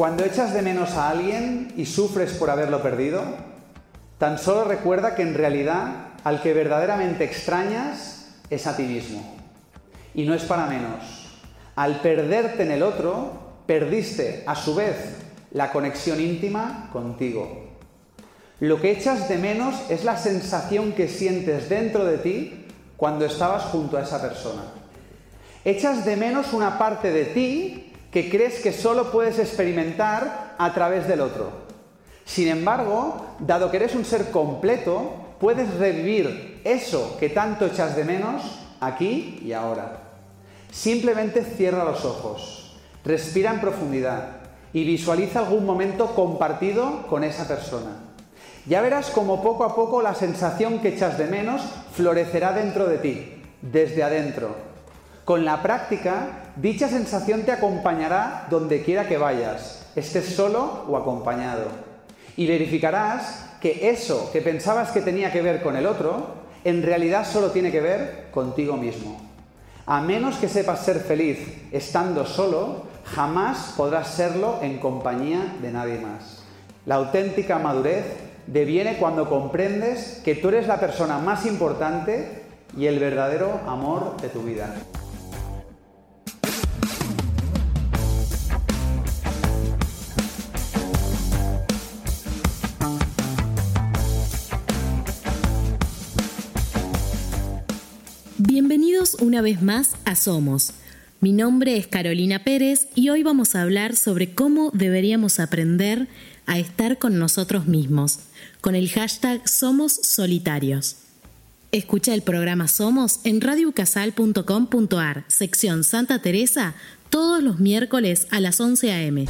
Cuando echas de menos a alguien y sufres por haberlo perdido, tan solo recuerda que en realidad al que verdaderamente extrañas es a ti mismo. Y no es para menos. Al perderte en el otro, perdiste a su vez la conexión íntima contigo. Lo que echas de menos es la sensación que sientes dentro de ti cuando estabas junto a esa persona. Echas de menos una parte de ti que crees que solo puedes experimentar a través del otro. Sin embargo, dado que eres un ser completo, puedes revivir eso que tanto echas de menos aquí y ahora. Simplemente cierra los ojos, respira en profundidad y visualiza algún momento compartido con esa persona. Ya verás como poco a poco la sensación que echas de menos florecerá dentro de ti, desde adentro. Con la práctica, dicha sensación te acompañará donde quiera que vayas, estés solo o acompañado. Y verificarás que eso que pensabas que tenía que ver con el otro, en realidad solo tiene que ver contigo mismo. A menos que sepas ser feliz estando solo, jamás podrás serlo en compañía de nadie más. La auténtica madurez deviene cuando comprendes que tú eres la persona más importante y el verdadero amor de tu vida. Una vez más a Somos. Mi nombre es Carolina Pérez y hoy vamos a hablar sobre cómo deberíamos aprender a estar con nosotros mismos, con el hashtag Somos Solitarios. Escucha el programa Somos en radiocasal.com.ar, sección Santa Teresa, todos los miércoles a las 11 a.m.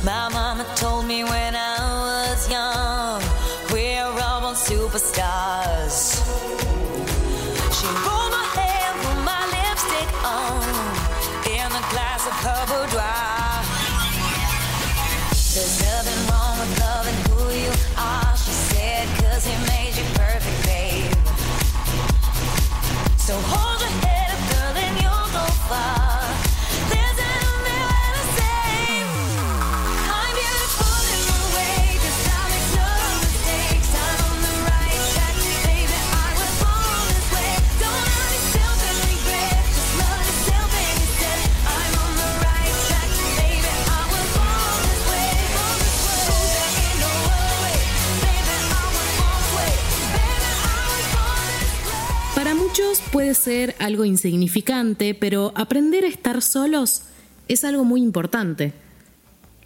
puede ser algo insignificante, pero aprender a estar solos es algo muy importante.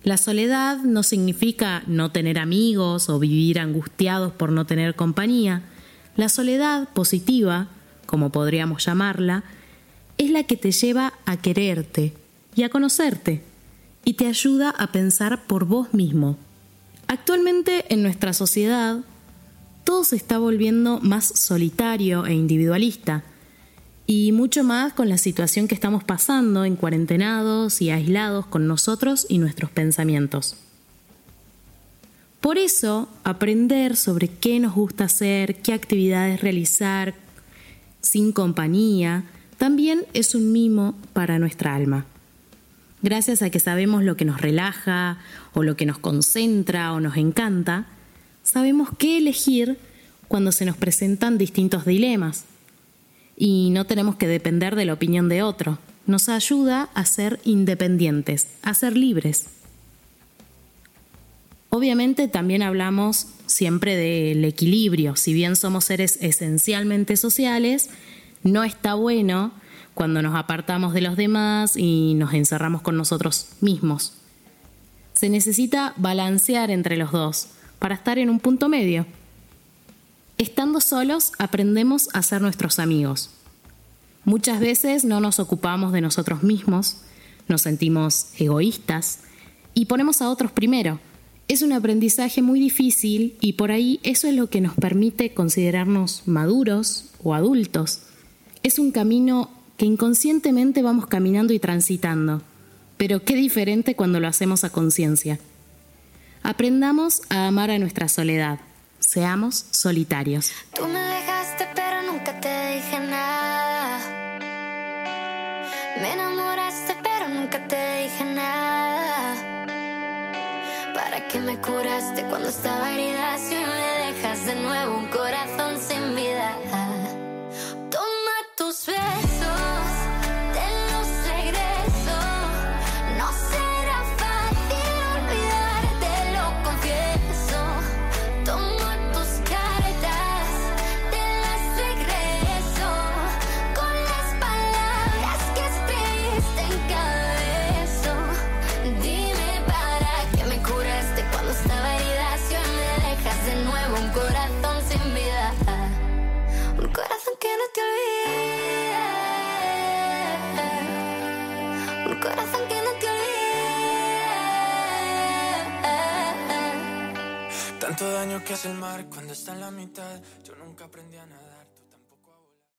La soledad no significa no tener amigos o vivir angustiados por no tener compañía. La soledad positiva, como podríamos llamarla, es la que te lleva a quererte y a conocerte y te ayuda a pensar por vos mismo. Actualmente en nuestra sociedad todo se está volviendo más solitario e individualista y mucho más con la situación que estamos pasando en cuarentenados y aislados con nosotros y nuestros pensamientos. Por eso, aprender sobre qué nos gusta hacer, qué actividades realizar sin compañía, también es un mimo para nuestra alma. Gracias a que sabemos lo que nos relaja o lo que nos concentra o nos encanta, sabemos qué elegir cuando se nos presentan distintos dilemas y no tenemos que depender de la opinión de otro. Nos ayuda a ser independientes, a ser libres. Obviamente también hablamos siempre del equilibrio. Si bien somos seres esencialmente sociales, no está bueno cuando nos apartamos de los demás y nos encerramos con nosotros mismos. Se necesita balancear entre los dos para estar en un punto medio. Estando solos aprendemos a ser nuestros amigos. Muchas veces no nos ocupamos de nosotros mismos, nos sentimos egoístas y ponemos a otros primero. Es un aprendizaje muy difícil y por ahí eso es lo que nos permite considerarnos maduros o adultos. Es un camino que inconscientemente vamos caminando y transitando, pero qué diferente cuando lo hacemos a conciencia. Aprendamos a amar a nuestra soledad. Seamos solitarios. Tú me dejaste, pero nunca te dije nada. Me enamoraste, pero nunca te dije nada. ¿Para qué me curaste cuando estaba herida? Si me dejas de nuevo un corazón sin vida. Toma tus besos. Tanto daño que hace el mar cuando está en la mitad. Yo nunca aprendí a nadar.